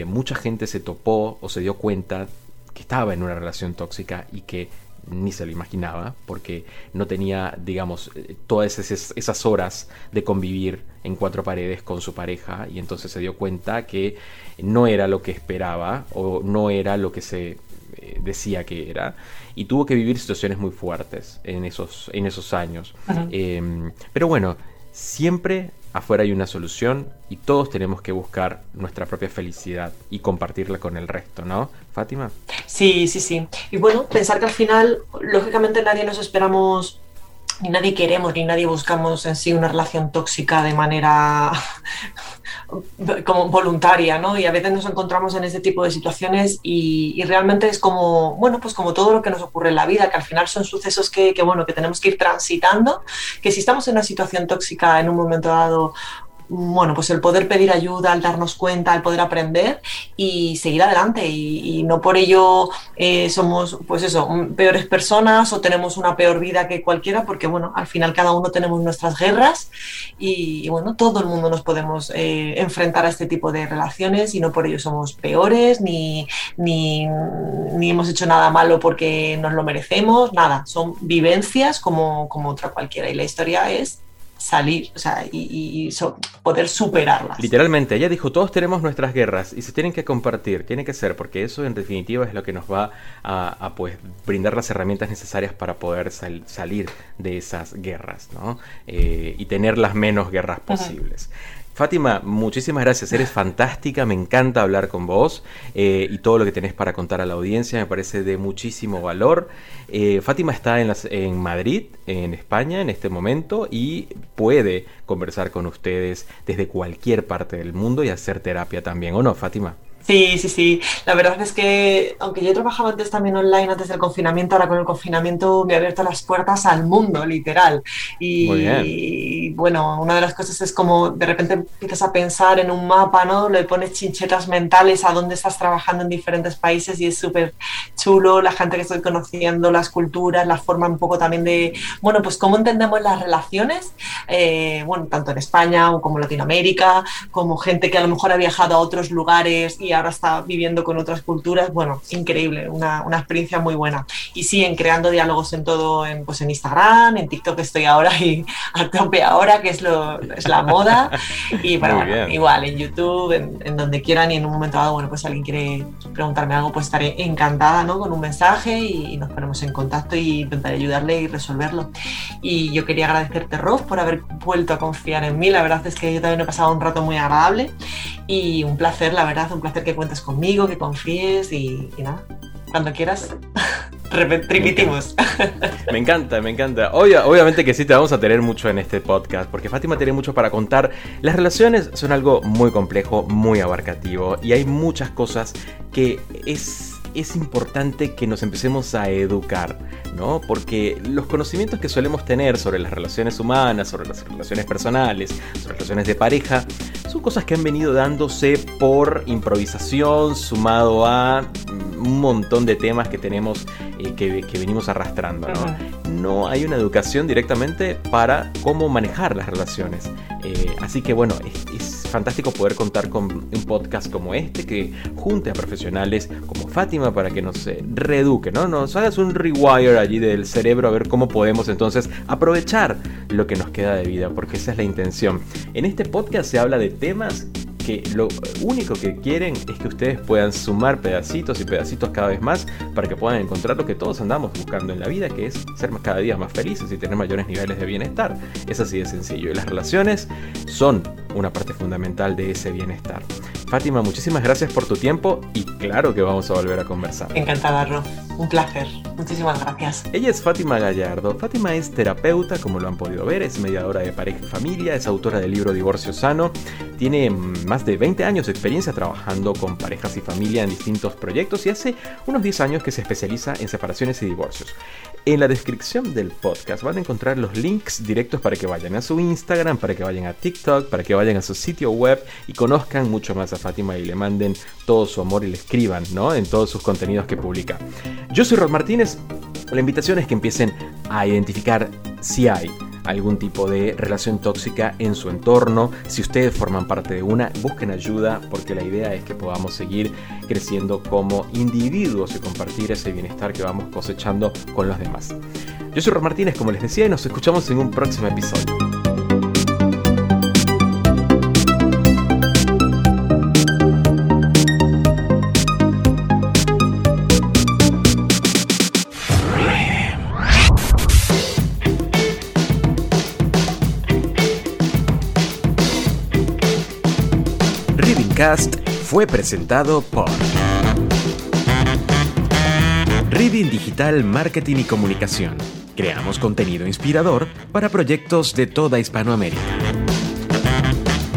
mucha gente se topó o se dio cuenta que estaba en una relación tóxica y que ni se lo imaginaba, porque no tenía, digamos, todas esas, horas de convivir en cuatro paredes con su pareja y entonces se dio cuenta que no era lo que esperaba o no era lo que se eh, decía que era y tuvo que vivir situaciones muy fuertes en esos, en esos años. Em, pero bueno, siempre afuera hay una solución y todos tenemos que buscar nuestra propia felicidad y compartirla con el resto, ¿no? Fátima. Sí, sí, sí. Y bueno, pensar que al final, lógicamente nadie nos esperamos ni nadie queremos ni nadie buscamos en sí una relación tóxica de manera como voluntaria, ¿no? Y a veces nos encontramos en ese tipo de situaciones y, realmente es como, bueno, pues como todo lo que nos ocurre en la vida, que al final son sucesos que, bueno, que tenemos que ir transitando, que si estamos en una situación tóxica en un momento dado bueno, pues el poder pedir ayuda, el darnos cuenta, el poder aprender y seguir adelante. Y, no por ello eh, somos, pues eso, peores personas o tenemos una peor vida que cualquiera, porque bueno, al final cada uno tenemos nuestras guerras y, bueno, todo el mundo nos podemos eh, enfrentar a este tipo de relaciones y no por ello somos peores ni, ni, ni, hemos hecho nada malo porque nos lo merecemos, nada, son vivencias como, como otra cualquiera. Y la historia es salir, o sea, y, poder superarlas. Literalmente, ella dijo, todos tenemos nuestras guerras y se tienen que compartir, tiene que ser, porque eso en definitiva es lo que nos va a, pues brindar las herramientas necesarias para poder salir de esas guerras, ¿no? Eh, y tener las menos guerras posibles. Fátima, muchísimas gracias, eres fantástica, me encanta hablar con vos eh, y todo lo que tenés para contar a la audiencia me parece de muchísimo valor. Eh, Fátima está en, en Madrid, en España, en este momento y puede conversar con ustedes desde cualquier parte del mundo y hacer terapia también, ¿o no, Fátima? Sí, sí, sí. La verdad es que, aunque yo trabajaba antes también online, antes del confinamiento, ahora con el confinamiento me ha abierto las puertas al mundo, literal. Y, bueno, una de las cosas es como de repente empiezas a pensar en un mapa, ¿no? Le pones chinchetas mentales a dónde estás trabajando en diferentes países y es súper chulo la gente que estoy conociendo, las culturas, la forma un poco también de, bueno, pues cómo entendemos las relaciones, eh, bueno, tanto en España como en Latinoamérica, como gente que a lo mejor ha viajado a otros lugares y ahora está viviendo con otras culturas, bueno, increíble, una, una, experiencia muy buena. Y sí, en creando diálogos en todo, en, pues en Instagram, en TikTok estoy ahora y a tope ahora, que es, lo, es la moda. Y bueno, igual en YouTube, en, donde quieran y en un momento dado, bueno, pues si alguien quiere preguntarme algo, pues estaré encantada, ¿no? Con un mensaje y, nos ponemos en contacto y intentaré ayudarle y resolverlo. Y yo quería agradecerte, Rob, por haber vuelto a confiar en mí. La verdad es que yo también he pasado un rato muy agradable y un placer, la verdad, un placer que cuentes conmigo, que confíes y, nada, cuando quieras. Repetimos. Me encanta, me encanta. obviamente que sí te vamos a tener mucho en este podcast, porque Fátima tiene mucho para contar. Las relaciones son algo muy complejo, muy abarcativo, y hay muchas cosas que es es importante que nos empecemos a educar, ¿no? Porque los conocimientos que solemos tener sobre las relaciones humanas, sobre las relaciones personales, sobre las relaciones de pareja, son cosas que han venido dándose por improvisación, sumado a un montón de temas que tenemos, eh, que, venimos arrastrando, ¿no? No hay una educación directamente para cómo manejar las relaciones. Eh, así que bueno, es fantástico poder contar con un podcast como este que junte a profesionales como Fátima para que nos eh, reeduque, ¿no? Nos hagas un rewire allí del cerebro a ver cómo podemos entonces aprovechar lo que nos queda de vida, porque esa es la intención. En este podcast se habla de temas que lo único que quieren es que ustedes puedan sumar pedacitos y pedacitos cada vez más para que puedan encontrar lo que todos andamos buscando en la vida, que es ser cada día más felices y tener mayores niveles de bienestar. Es así de sencillo. Y las relaciones son una parte fundamental de ese bienestar. Fátima, muchísimas gracias por tu tiempo y claro que vamos a volver a conversar. Encantada, Ro. Un placer. Muchísimas gracias. Ella es Fátima Gallardo. Fátima es terapeuta, como lo han podido ver, es mediadora de pareja y familia, es autora del libro Divorcio Sano, tiene más de 20 años de experiencia trabajando con parejas y familia en distintos proyectos y hace unos 10 años que se especializa en separaciones y divorcios. En la descripción del podcast van a encontrar los links directos para que vayan a su Instagram, para que vayan a TikTok, para que vayan a su sitio web y conozcan mucho más a Fátima y le manden todo su amor y le escriban ¿no? en todos sus contenidos que publica. Yo soy Rod Martínez. La invitación es que empiecen a identificar si hay algún tipo de relación tóxica en su entorno. Si ustedes forman parte de una, busquen ayuda porque la idea es que podamos seguir creciendo como individuos y compartir ese bienestar que vamos cosechando con los demás. Yo soy Ron Martínez, como les decía, y nos escuchamos en un próximo episodio. Fue presentado por Reading Digital Marketing y Comunicación. Creamos contenido inspirador para proyectos de toda Hispanoamérica.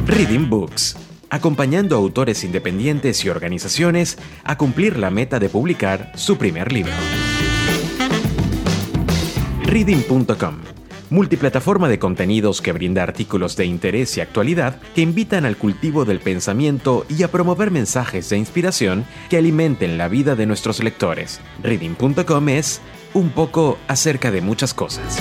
Reading Books. Acompañando a autores independientes y organizaciones a cumplir la meta de publicar su primer libro. Reading.com multiplataforma de contenidos que brinda artículos de interés y actualidad que invitan al cultivo del pensamiento y a promover mensajes de inspiración que alimenten la vida de nuestros lectores. Reading.com es un poco acerca de muchas cosas.